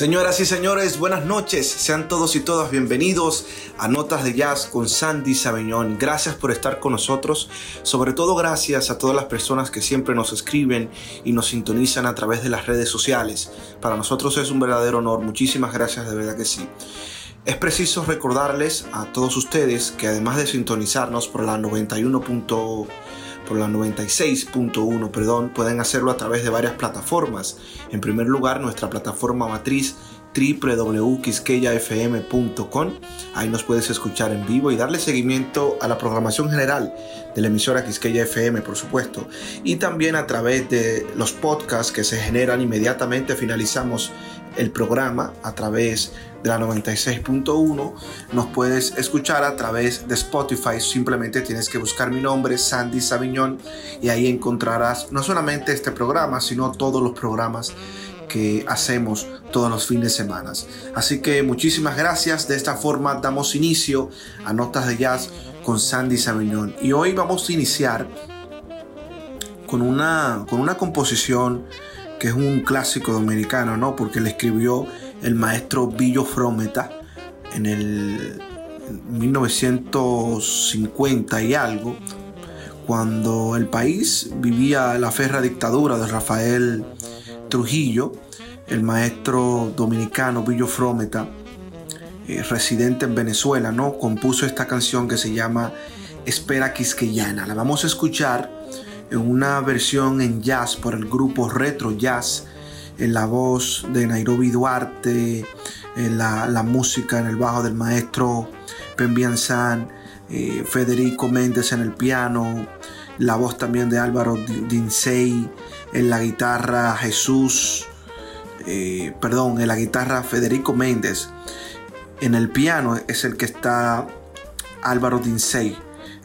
Señoras y señores, buenas noches. Sean todos y todas bienvenidos a Notas de Jazz con Sandy Sabeñón. Gracias por estar con nosotros. Sobre todo gracias a todas las personas que siempre nos escriben y nos sintonizan a través de las redes sociales. Para nosotros es un verdadero honor. Muchísimas gracias, de verdad que sí. Es preciso recordarles a todos ustedes que además de sintonizarnos por la 91 por la 96.1, perdón, pueden hacerlo a través de varias plataformas. En primer lugar, nuestra plataforma matriz www.quisqueyafm.com. Ahí nos puedes escuchar en vivo y darle seguimiento a la programación general de la emisora Quisqueya FM, por supuesto. Y también a través de los podcasts que se generan inmediatamente finalizamos el programa a través de la 96.1. Nos puedes escuchar a través de Spotify. Simplemente tienes que buscar mi nombre, Sandy Saviñón, y ahí encontrarás no solamente este programa, sino todos los programas que hacemos todos los fines de semana. Así que muchísimas gracias. De esta forma damos inicio a Notas de Jazz con Sandy Saviñón. Y hoy vamos a iniciar con una, con una composición que es un clásico dominicano, ¿no? Porque le escribió el maestro Billo Frometa en el 1950 y algo, cuando el país vivía la ferra dictadura de Rafael Trujillo, el maestro dominicano Billo Frometa, eh, residente en Venezuela, ¿no? compuso esta canción que se llama Espera Quisqueyana. La vamos a escuchar en una versión en jazz por el grupo Retro Jazz en la voz de Nairobi Duarte, en la, música en el bajo del maestro Pembian San, eh, Federico Méndez en el piano, la voz también de Álvaro Dinsey, en la guitarra Jesús, eh, perdón, en la guitarra Federico Méndez, en el piano es el que está Álvaro Dinsey,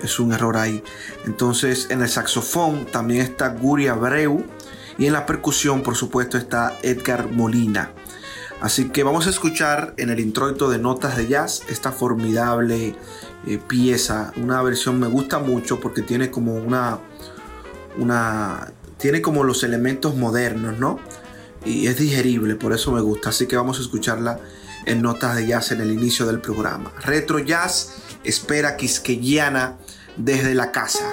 es un error ahí. Entonces en el saxofón también está Guri Abreu, y en la percusión, por supuesto, está Edgar Molina. Así que vamos a escuchar en el introito de Notas de Jazz esta formidable eh, pieza. Una versión me gusta mucho porque tiene como una, una. Tiene como los elementos modernos, ¿no? Y es digerible, por eso me gusta. Así que vamos a escucharla en Notas de Jazz en el inicio del programa. Retro Jazz, espera quisqueyana desde la casa.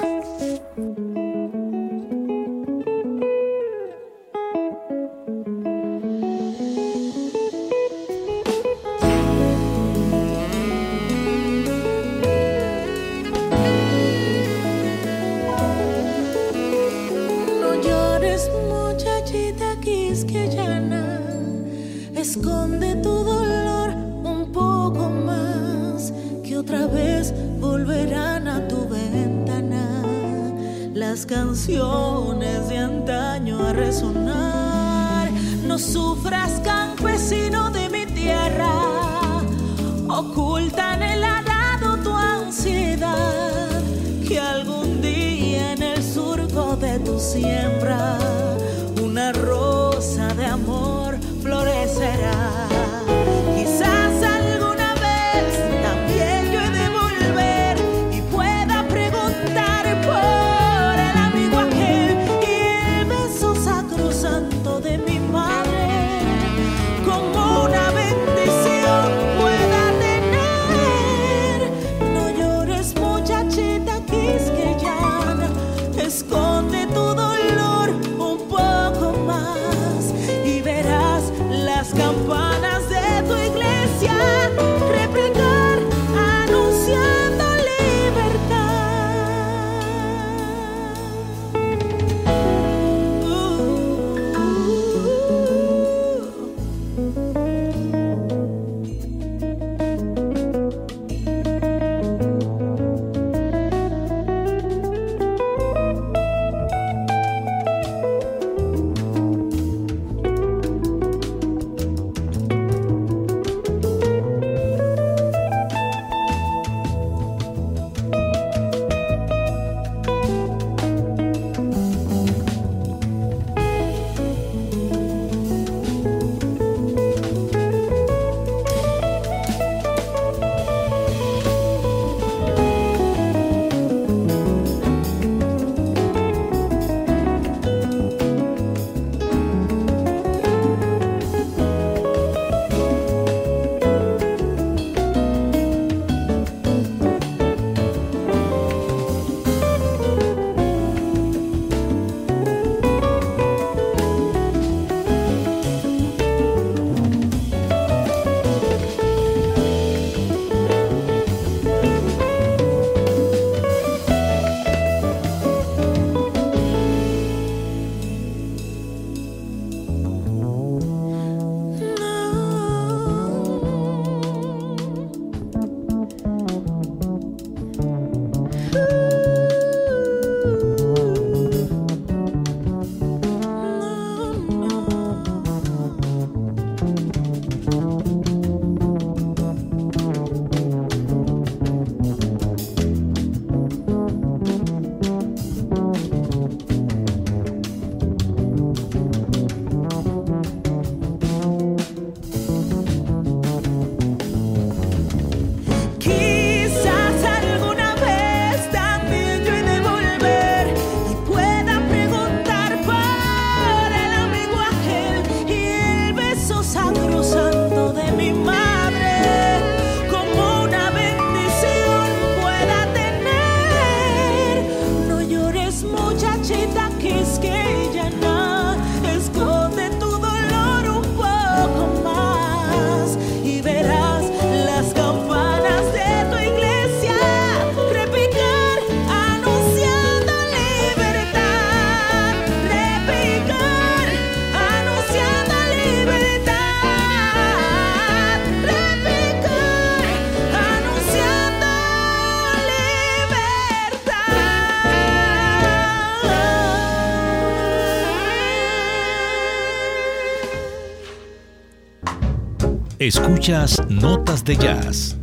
Escuchas Notas de Jazz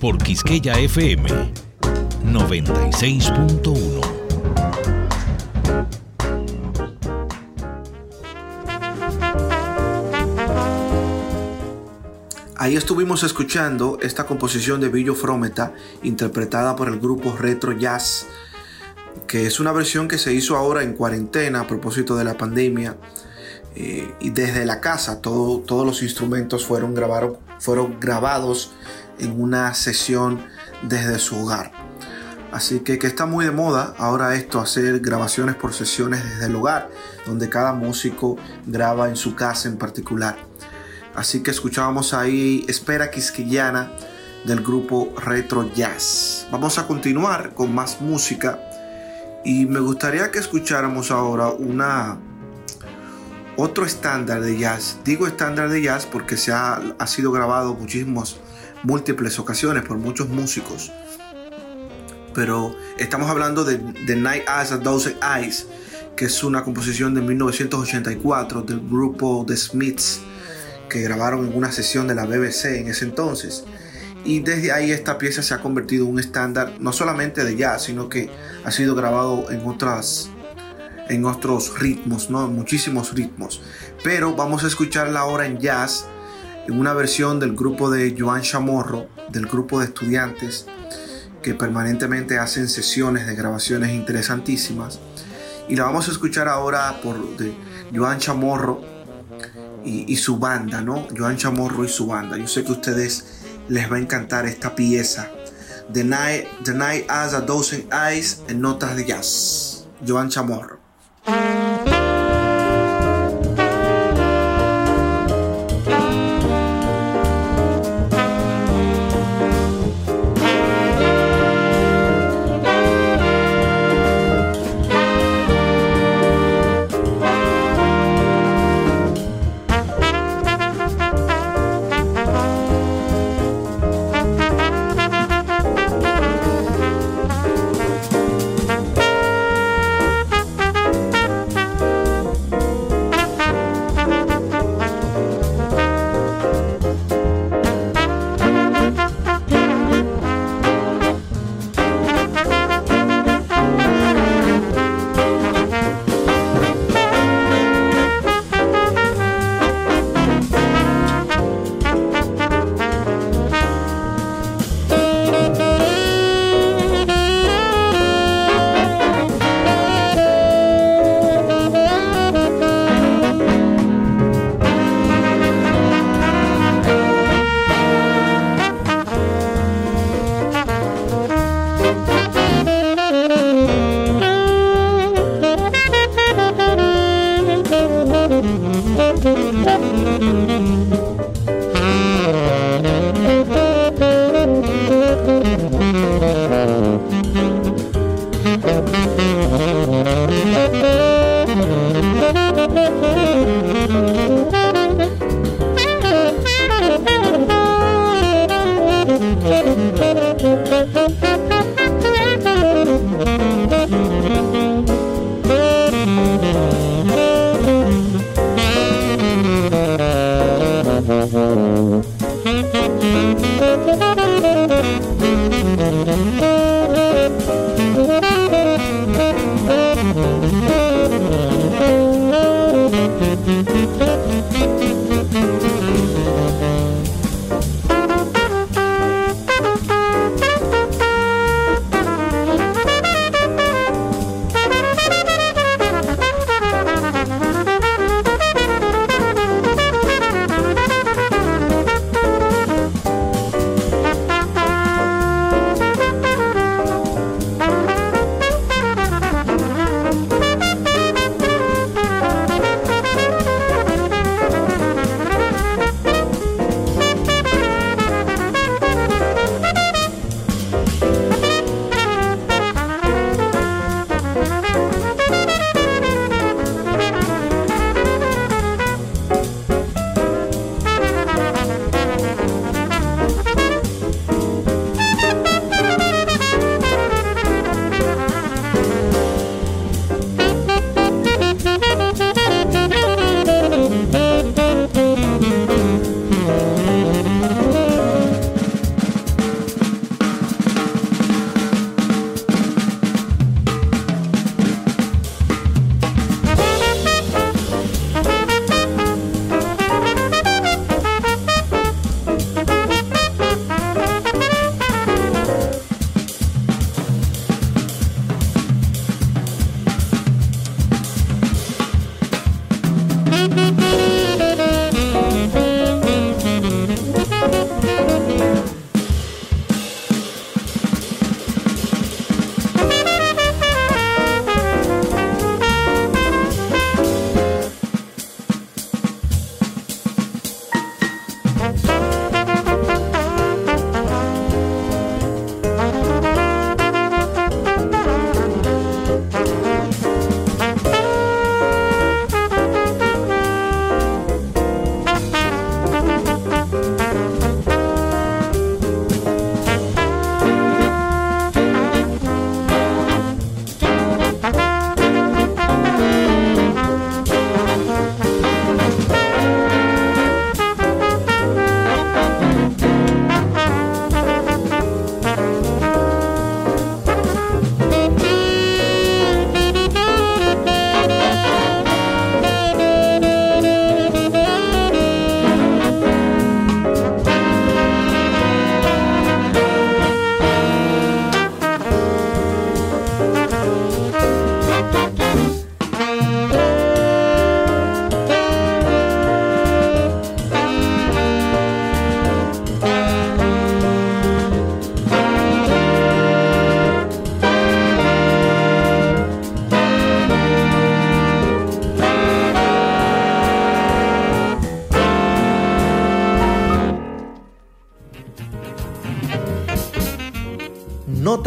por Quisqueya FM 96.1. Ahí estuvimos escuchando esta composición de Billo Frometa, interpretada por el grupo Retro Jazz, que es una versión que se hizo ahora en cuarentena a propósito de la pandemia eh, y desde la casa todos los instrumentos fueron, fueron grabados en una sesión desde su hogar. Así que, que está muy de moda ahora esto, hacer grabaciones por sesiones desde el hogar, donde cada músico graba en su casa en particular. Así que escuchábamos ahí Espera Quisquillana del grupo Retro Jazz. Vamos a continuar con más música y me gustaría que escucháramos ahora una otro estándar de jazz. Digo estándar de jazz porque se ha, ha sido grabado muchísimas, múltiples ocasiones por muchos músicos. Pero estamos hablando de The Night As a Dozen Eyes, que es una composición de 1984 del grupo The Smiths, que grabaron en una sesión de la BBC en ese entonces. Y desde ahí esta pieza se ha convertido en un estándar no solamente de jazz, sino que ha sido grabado en otras en otros ritmos, ¿no? Muchísimos ritmos. Pero vamos a escucharla ahora en jazz, en una versión del grupo de Joan Chamorro, del grupo de estudiantes que permanentemente hacen sesiones de grabaciones interesantísimas. Y la vamos a escuchar ahora por de Joan Chamorro y, su banda, ¿no? Joan Chamorro y su banda. Yo sé que a ustedes les va a encantar esta pieza. The Night, The Night as a Dozen Eyes en notas de jazz. Joan Chamorro. Música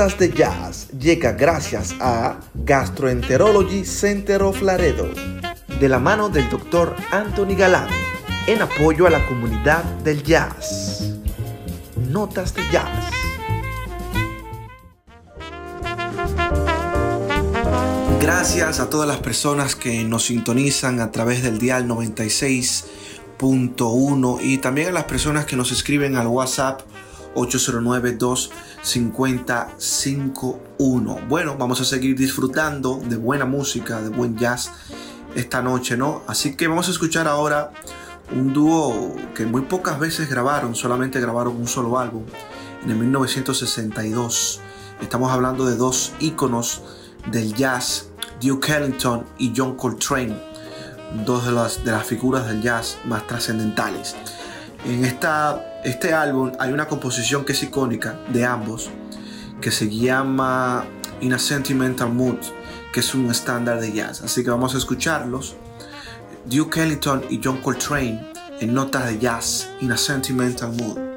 Notas de Jazz llega gracias a Gastroenterology Center of Laredo, de la mano del Dr. Anthony Galán, en apoyo a la comunidad del jazz. Notas de Jazz. Gracias a todas las personas que nos sintonizan a través del dial 96.1 y también a las personas que nos escriben al WhatsApp 809-250-51. Bueno, vamos a seguir disfrutando de buena música, de buen jazz esta noche, ¿no? Así que vamos a escuchar ahora un dúo que muy pocas veces grabaron, solamente grabaron un solo álbum en el 1962. Estamos hablando de dos íconos del jazz, Duke Ellington y John Coltrane, dos de las, de las figuras del jazz más trascendentales. En esta, este álbum hay una composición que es icónica de ambos, que se llama In a Sentimental Mood, que es un estándar de jazz. Así que vamos a escucharlos. Duke Ellington y John Coltrane en notas de jazz, In a Sentimental Mood.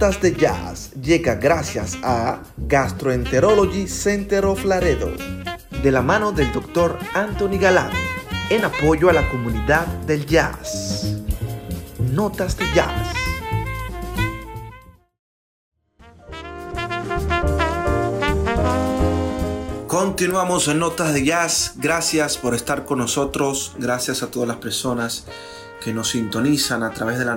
Notas de Jazz llega gracias a Gastroenterology Center of Laredo, de la mano del Dr. Anthony Galán, en apoyo a la comunidad del jazz. Notas de Jazz. Continuamos en Notas de Jazz. Gracias por estar con nosotros. Gracias a todas las personas que nos sintonizan a través de la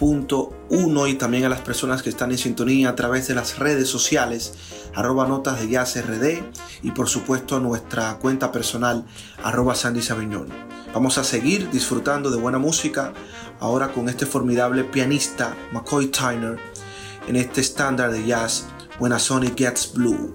96.1 y también a las personas que están en sintonía a través de las redes sociales arroba notas de jazz rd y por supuesto nuestra cuenta personal arroba Sandy Sabiñón. Vamos a seguir disfrutando de buena música ahora con este formidable pianista McCoy Tyner en este estándar de jazz When a Sonic Gets Blue.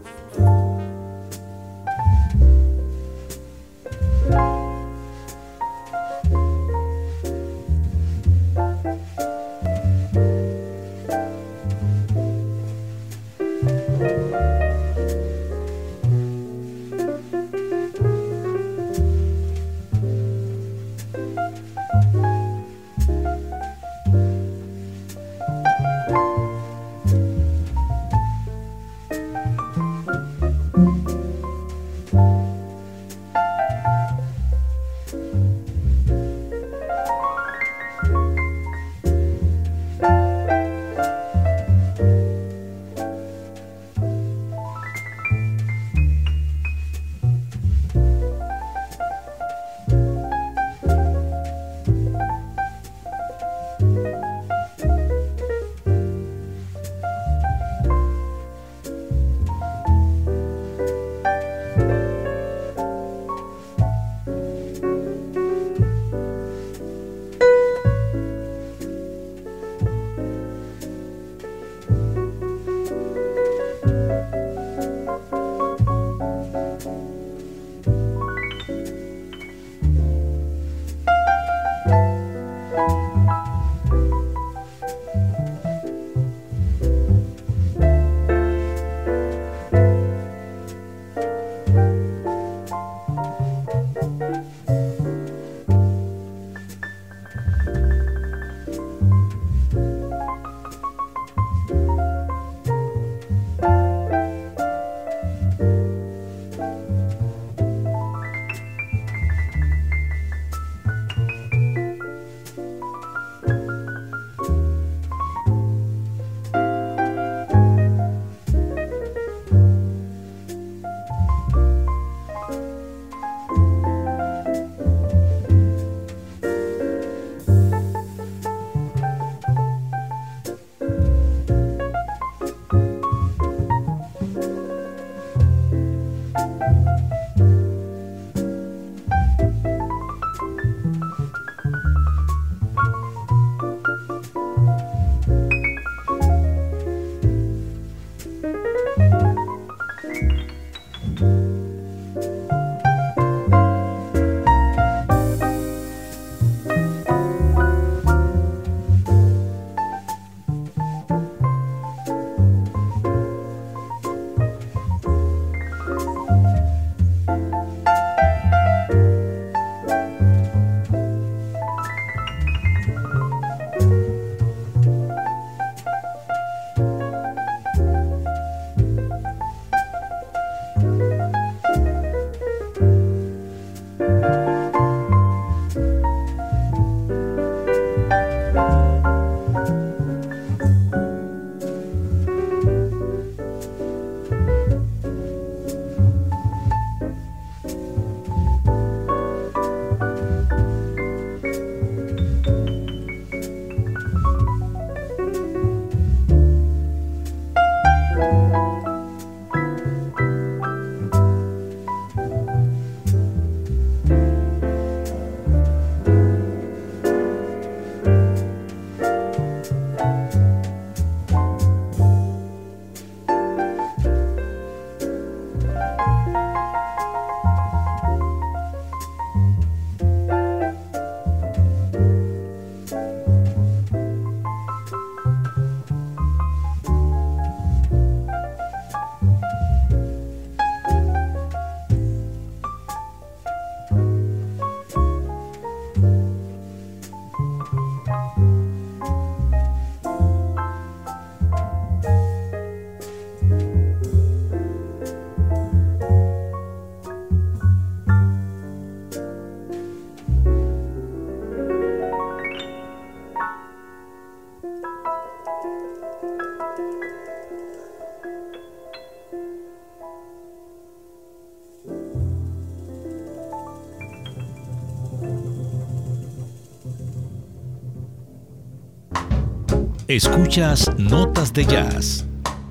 Escuchas Notas de Jazz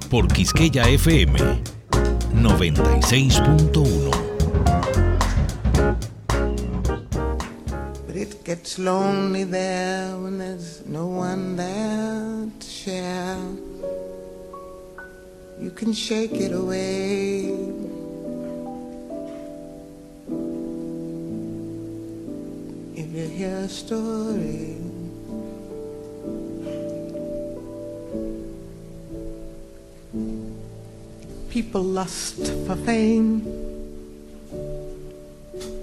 por Quisqueya FM 96.1. But it gets lonely there when there's no one there to share. You can shake it away. If you hear a story. People lust for fame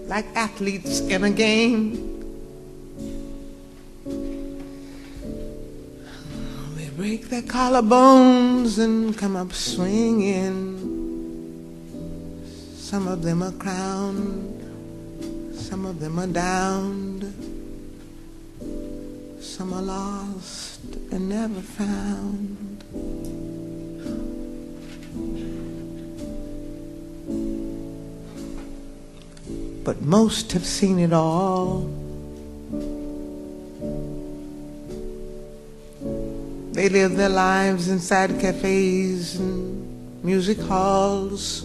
like athletes in a game. They break their collarbones and come up swinging. Some of them are crowned, some of them are downed, some are lost and never found. But most have seen it all. They live their lives inside cafes and music halls.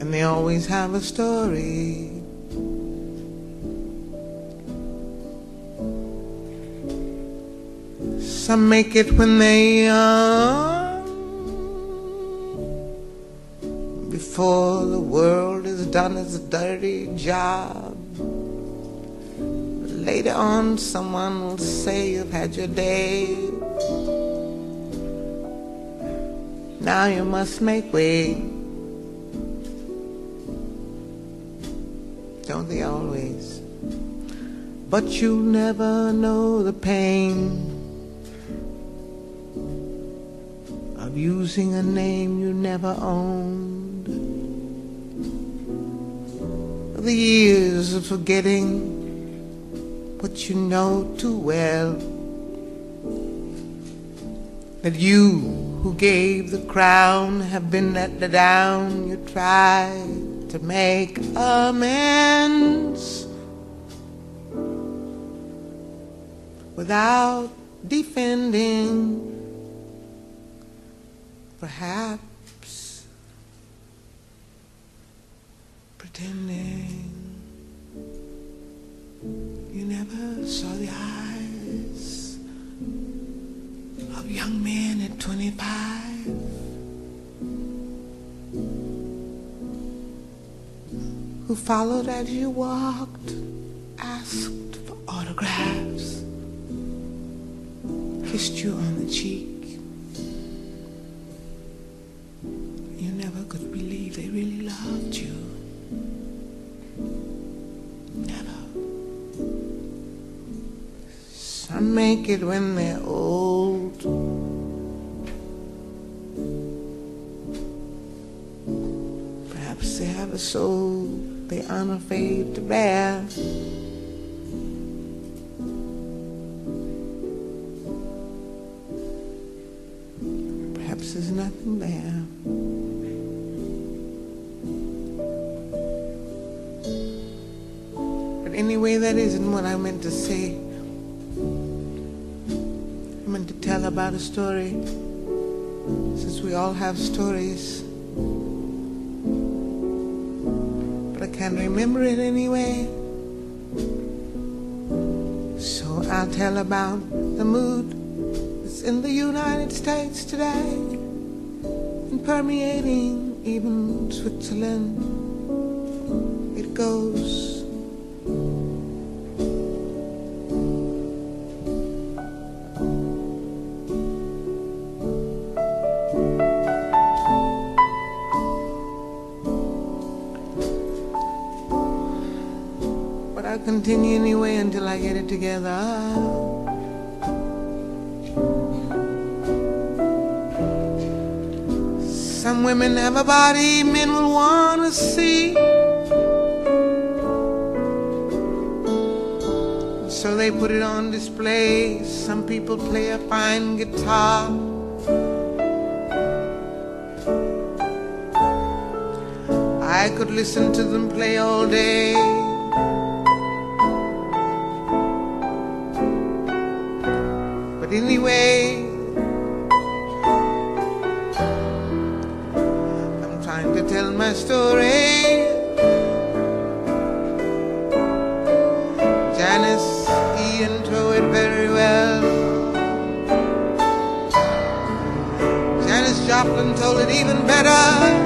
And they always have a story. Some make it when they are before the world is done its dirty job. But later on, someone will say you've had your day. Now you must make way. Don't they always? But you'll never know the pain of using a name you never owned. The years of forgetting what you know too well. That you who gave the crown have been let down. You tried to make amends without defending perhaps pretending you never saw the eyes of young men at 25 who followed as you walked, asked for autographs, kissed you on the cheek. You never could believe they really loved you. Some make it when they're old. Perhaps they have a soul they aren't afraid to bear. Perhaps there's nothing there. But anyway, that isn't what I meant to say. A story, since we all have stories. But I can't remember it anyway. So I'll tell about the mood that's in the United States today and permeating even Switzerland. Continue anyway until I get it together. Some women have a body men will want to see. So they put it on display. Some people play a fine guitar. I could listen to them play all day. Anyway. I'm trying to tell my story. Janice Ian told it very well. Janis Joplin told it even better.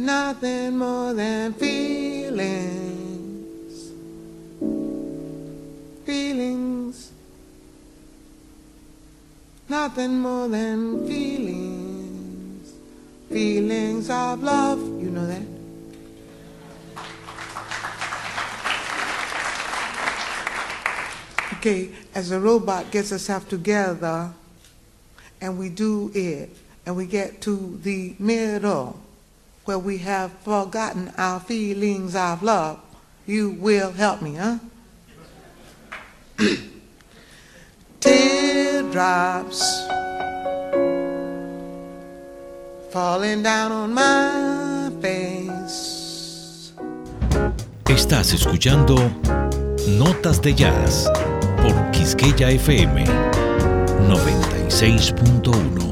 Nothing more than feelings. Feelings. Nothing more than feelings. Feelings of love. You know that? Okay, as a robot gets itself together and we do it and we get to the middle where we have forgotten our feelings of love, you will help me, huh? Teardrops falling down on my face. Estás escuchando Notas de Jazz por Quisqueya FM 96.1.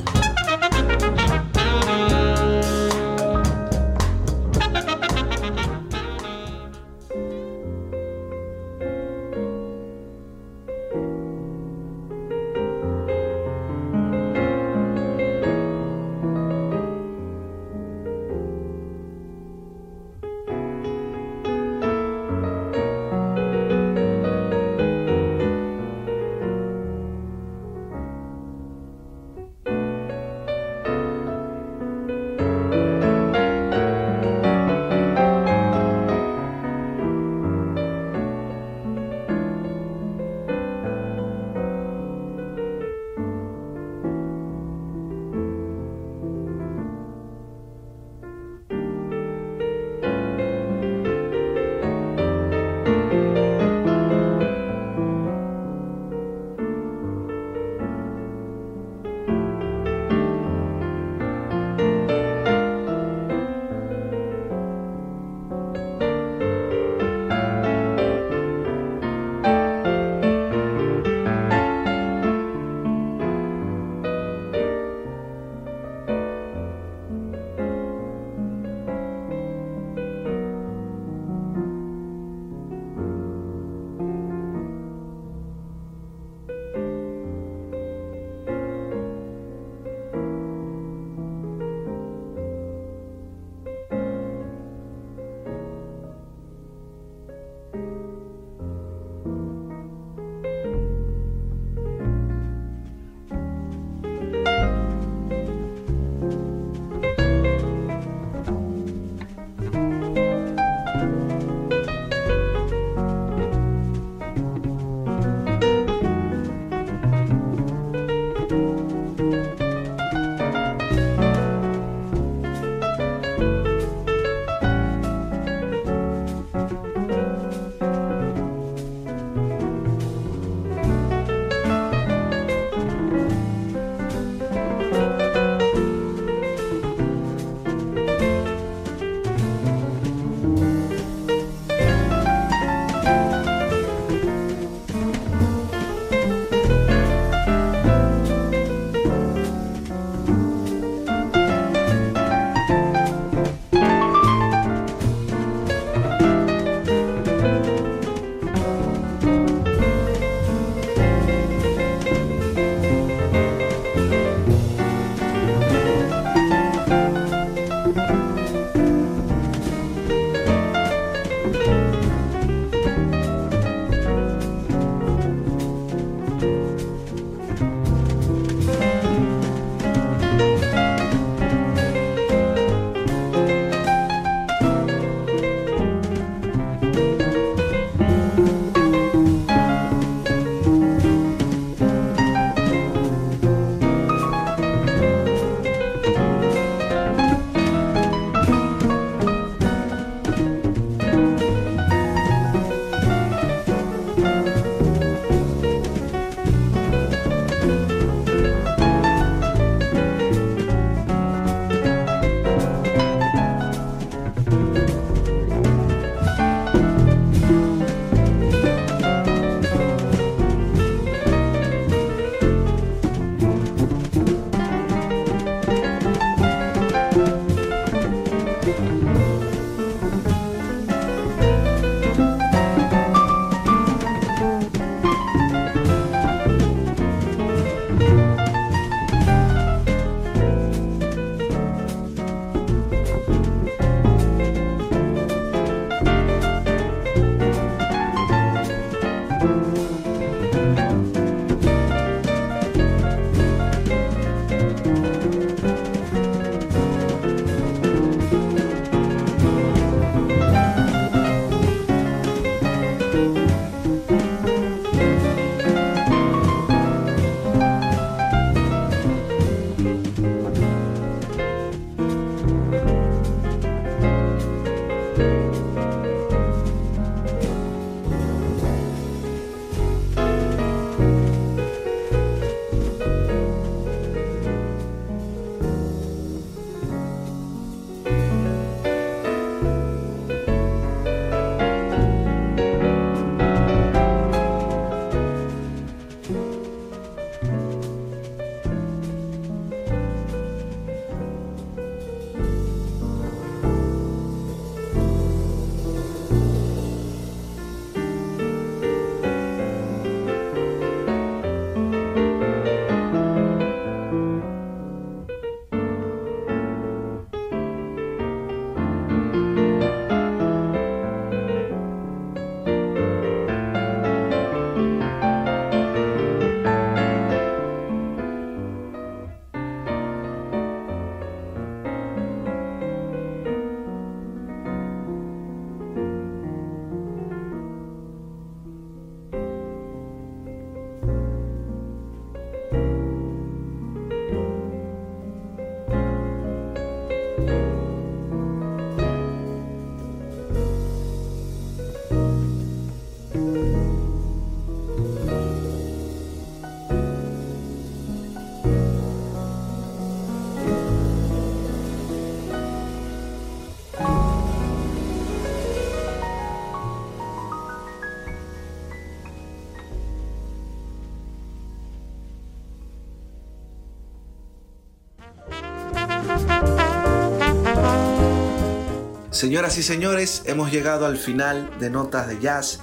Señoras y señores, hemos llegado al final de Notas de Jazz.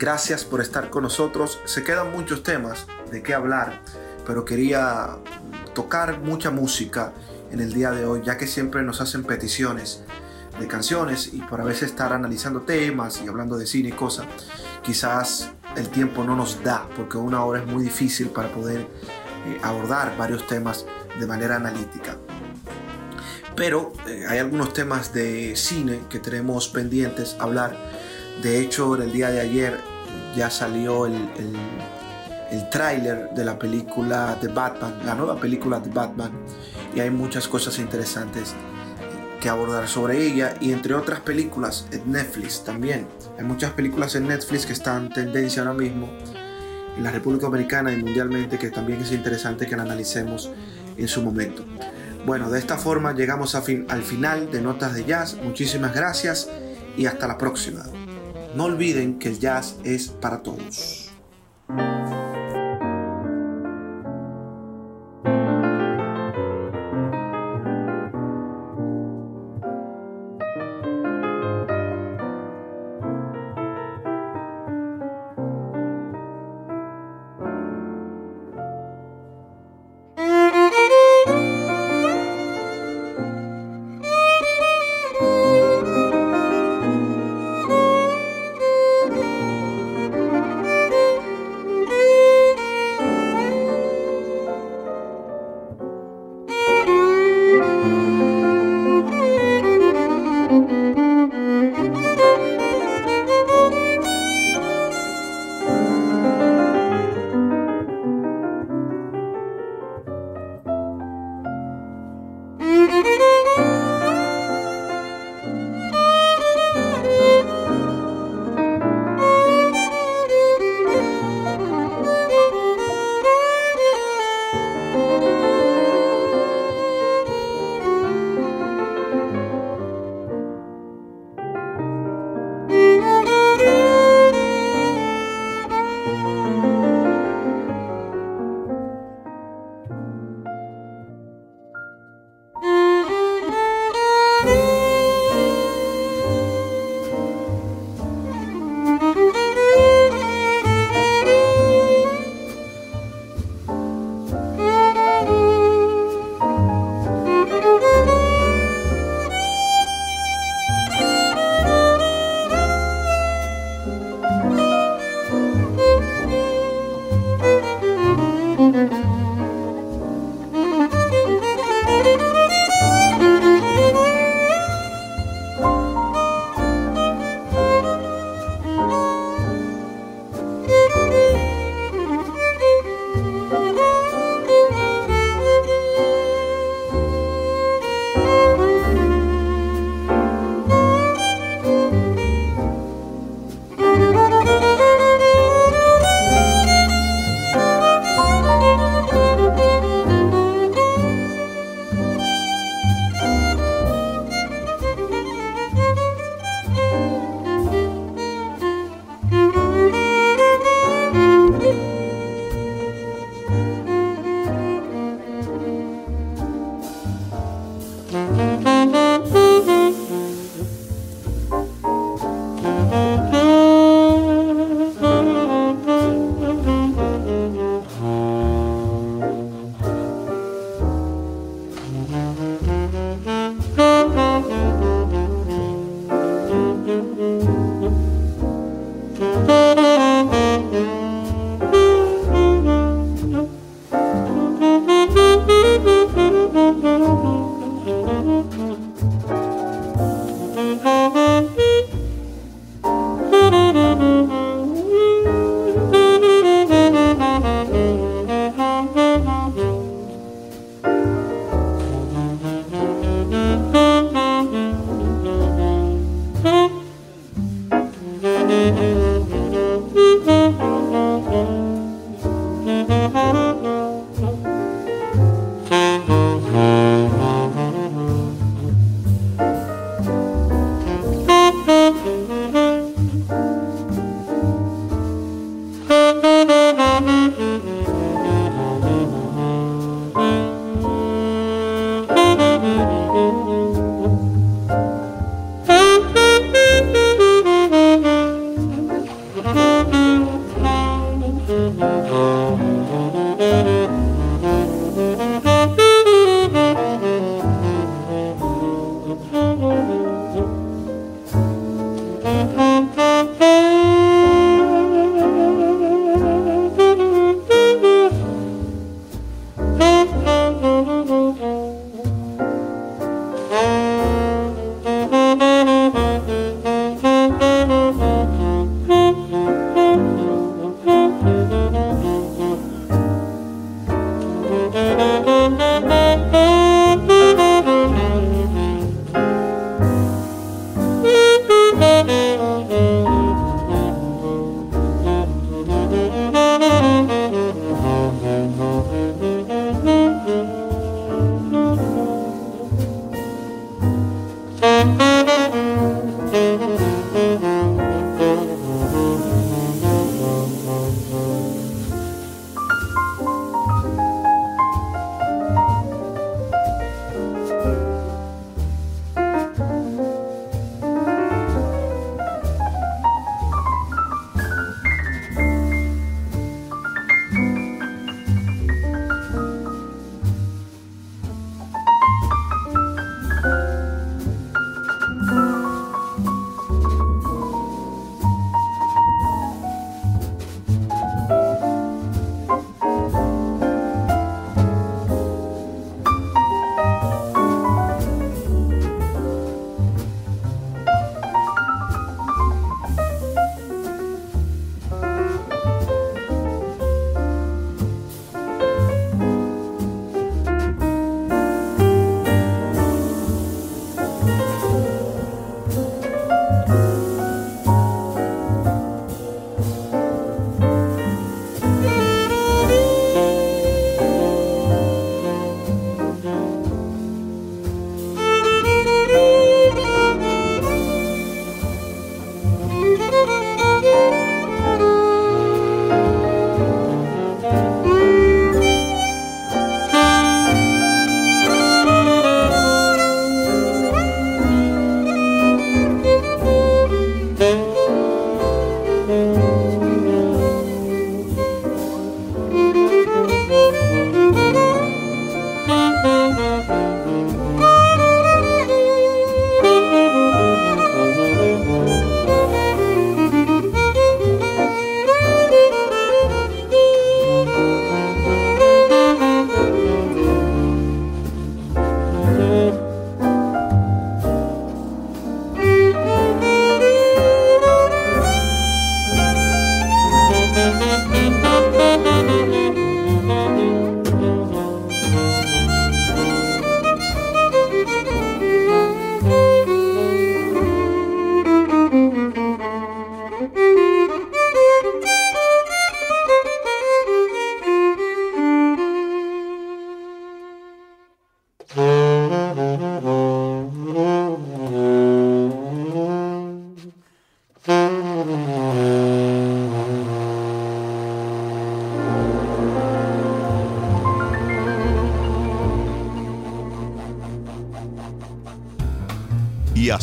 Gracias por estar con nosotros. Se quedan muchos temas de qué hablar, pero quería tocar mucha música en el día de hoy, ya que siempre nos hacen peticiones de canciones y por a veces estar analizando temas y hablando de cine y cosas, quizás el tiempo no nos da, porque una hora es muy difícil para poder eh, abordar varios temas de manera analítica. Pero eh, hay algunos temas de cine que tenemos pendientes hablar. De hecho, el día de ayer ya salió el, el, tráiler de la película de Batman, la nueva película de Batman. Y hay muchas cosas interesantes que abordar sobre ella. Y entre otras películas en Netflix también. Hay muchas películas en Netflix que están en tendencia ahora mismo en la República Americana y mundialmente que también es interesante que la analicemos en su momento. Bueno, de esta forma llegamos al final de Notas de Jazz. Muchísimas gracias y hasta la próxima. No olviden que el jazz es para todos.